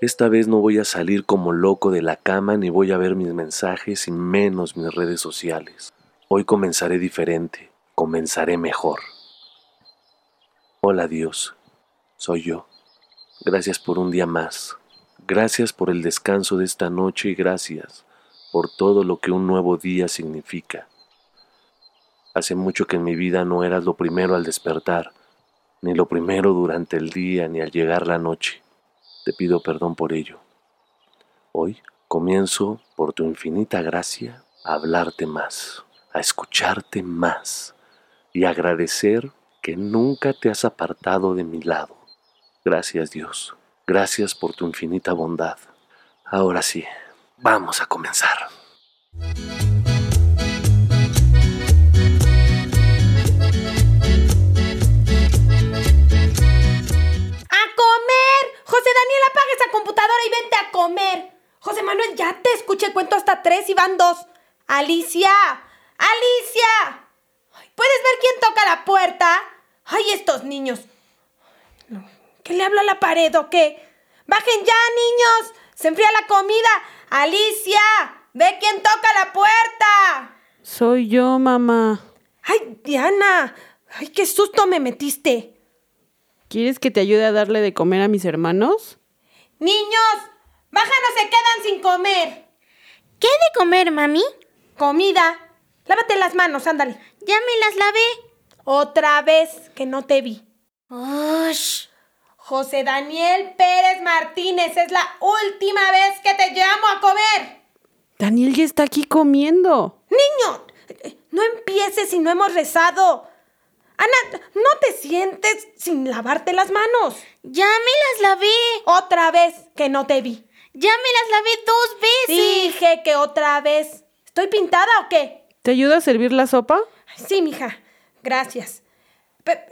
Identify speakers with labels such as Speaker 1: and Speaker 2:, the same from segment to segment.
Speaker 1: Esta vez no voy a salir como loco de la cama ni voy a ver mis mensajes y menos mis redes sociales. Hoy comenzaré diferente, comenzaré mejor. Hola Dios, soy yo. Gracias por un día más. Gracias por el descanso de esta noche y gracias por todo lo que un nuevo día significa. Hace mucho que en mi vida no eras lo primero al despertar, ni lo primero durante el día, ni al llegar la noche. Te pido perdón por ello. Hoy comienzo, por tu infinita gracia, a hablarte más, a escucharte más y agradecer que nunca te has apartado de mi lado. Gracias Dios, gracias por tu infinita bondad. Ahora sí, vamos a comenzar.
Speaker 2: Alicia, Alicia. ¿Puedes ver quién toca la puerta? Ay, estos niños. ¿Qué le hablo a la pared o qué? Bajen ya, niños. Se enfría la comida. Alicia, ve quién toca la puerta.
Speaker 3: Soy yo, mamá.
Speaker 2: Ay, Diana. Ay, qué susto me metiste.
Speaker 3: ¿Quieres que te ayude a darle de comer a mis hermanos?
Speaker 2: Niños, bajan o se quedan sin comer.
Speaker 4: ¿Qué de comer, mami?
Speaker 2: Comida. Lávate las manos, ándale.
Speaker 4: Ya me las lavé.
Speaker 2: Otra vez que no te vi.
Speaker 4: Ush.
Speaker 2: José Daniel Pérez Martínez, es la última vez que te llamo a comer.
Speaker 3: Daniel ya está aquí comiendo.
Speaker 2: Niño, no empieces si no hemos rezado. Ana, no te sientes sin lavarte las manos.
Speaker 4: Ya me las lavé.
Speaker 2: Otra vez que no te vi.
Speaker 4: Ya me las lavé dos veces.
Speaker 2: Dije que otra vez. ¿Estoy pintada o qué?
Speaker 3: ¿Te ayuda a servir la sopa?
Speaker 2: Sí, mija. Gracias. Pe-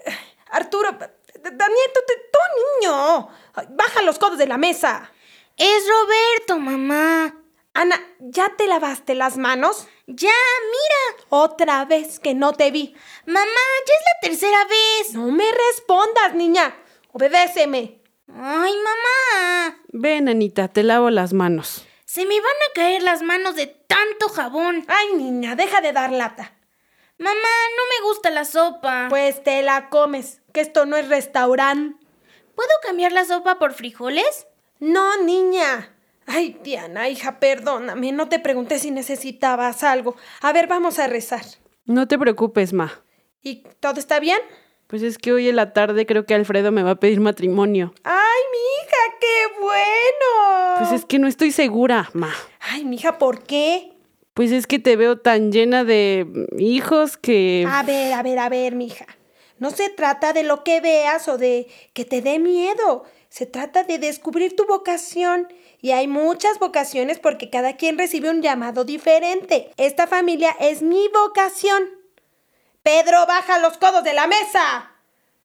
Speaker 2: Arturo, Daniel, tú, niño. Baja los codos de la mesa.
Speaker 4: Es Roberto, mamá.
Speaker 2: Ana, ¿ya te lavaste las manos?
Speaker 4: Ya, mira.
Speaker 2: Otra vez que no te vi.
Speaker 4: Mamá, ya es la tercera vez.
Speaker 2: No me respondas, niña. Obedéceme.
Speaker 4: Ay, mamá.
Speaker 3: Ven, Anita, te lavo las manos.
Speaker 4: Se me van a caer las manos de tanto jabón.
Speaker 2: Ay, niña, deja de dar lata.
Speaker 4: Mamá, no me gusta la sopa.
Speaker 2: Pues te la comes, que esto no es restaurante.
Speaker 4: ¿Puedo cambiar la sopa por frijoles?
Speaker 2: No, niña. Ay, Diana, hija, perdóname. No te pregunté si necesitabas algo. A ver, vamos a rezar.
Speaker 3: No te preocupes, ma.
Speaker 2: ¿Y todo está bien?
Speaker 3: Pues es que hoy en la tarde creo que Alfredo me va a pedir matrimonio.
Speaker 2: Ay, mi hija, qué bueno.
Speaker 3: Pues es que no estoy segura, ma.
Speaker 2: Ay, mija, ¿por qué?
Speaker 3: Pues es que te veo tan llena de hijos que...
Speaker 2: A ver, a ver, a ver, mija. No se trata de lo que veas o de que te dé miedo. Se trata de descubrir tu vocación. Y hay muchas vocaciones porque cada quien recibe un llamado diferente. Esta familia es mi vocación. Pedro, baja los codos de la mesa.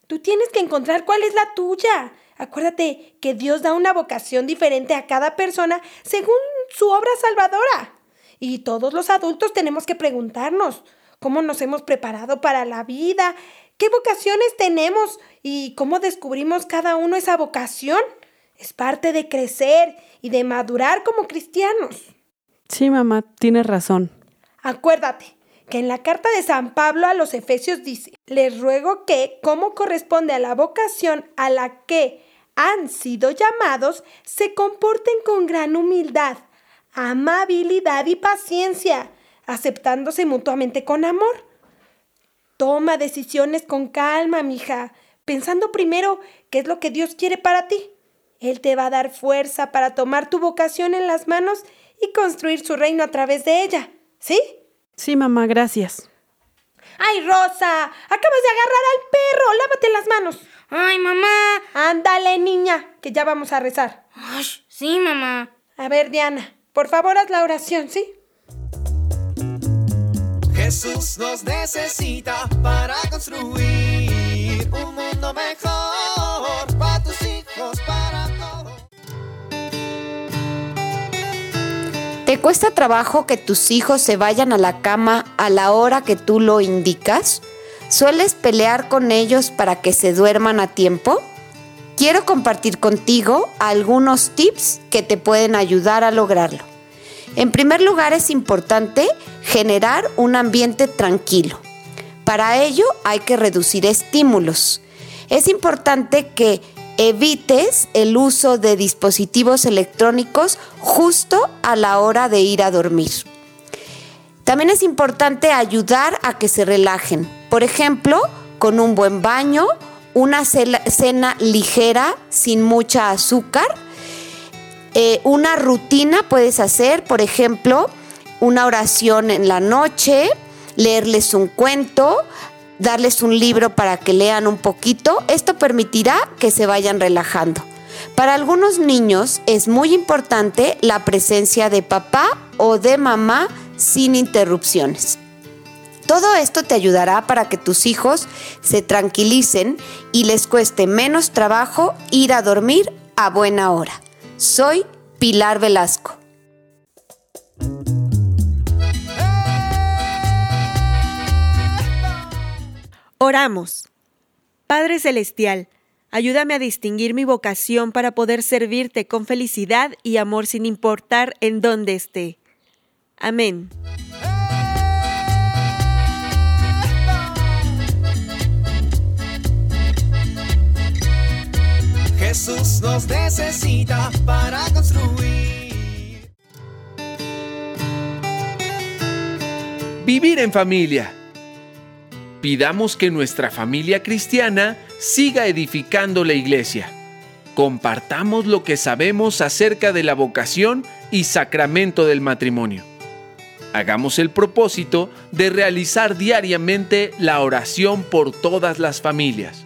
Speaker 2: Tú tienes que encontrar cuál es la tuya. Acuérdate que Dios da una vocación diferente a cada persona según su obra salvadora. Y todos los adultos tenemos que preguntarnos cómo nos hemos preparado para la vida, qué vocaciones tenemos y cómo descubrimos cada uno esa vocación. Es parte de crecer y de madurar como cristianos.
Speaker 3: Sí, mamá, tienes razón.
Speaker 2: Acuérdate que en la carta de San Pablo a los Efesios dice, les ruego que, como corresponde a la vocación a la que han sido llamados, se comporten con gran humildad, amabilidad y paciencia, aceptándose mutuamente con amor. Toma decisiones con calma, mija, pensando primero qué es lo que Dios quiere para ti. Él te va a dar fuerza para tomar tu vocación en las manos y construir su reino a través de ella. ¿Sí?
Speaker 3: Sí, mamá, gracias.
Speaker 2: ¡Ay, Rosa! Acabas de agarrar al perro. Lávate las manos.
Speaker 4: Ay, mamá.
Speaker 2: Ándale, niña, que ya vamos a rezar.
Speaker 4: Ay, sí, mamá.
Speaker 2: A ver, Diana, por favor haz la oración, ¿sí?
Speaker 5: Jesús nos necesita para construir un mundo mejor
Speaker 6: cuesta trabajo que tus hijos se vayan a la cama a la hora que tú lo indicas? ¿Sueles pelear con ellos para que se duerman a tiempo? Quiero compartir contigo algunos tips que te pueden ayudar a lograrlo. En primer lugar es importante generar un ambiente tranquilo. Para ello hay que reducir estímulos. Es importante que evites el uso de dispositivos electrónicos justo a la hora de ir a dormir. También es importante ayudar a que se relajen, por ejemplo, con un buen baño, una cena ligera sin mucha azúcar, eh, una rutina puedes hacer, por ejemplo, una oración en la noche, leerles un cuento, darles un libro para que lean un poquito. Esto permitirá que se vayan relajando. Para algunos niños es muy importante la presencia de papá o de mamá sin interrupciones. Todo esto te ayudará para que tus hijos se tranquilicen y les cueste menos trabajo ir a dormir a buena hora. Soy Pilar Velasco.
Speaker 7: Oramos. Padre Celestial, ayúdame a distinguir mi vocación para poder servirte con felicidad y amor sin importar en dónde esté. Amén.
Speaker 5: Jesús nos necesita para construir.
Speaker 8: Vivir en familia. Pidamos que nuestra familia cristiana siga edificando la iglesia. Compartamos lo que sabemos acerca de la vocación y sacramento del matrimonio. Hagamos el propósito de realizar diariamente la oración por todas las familias.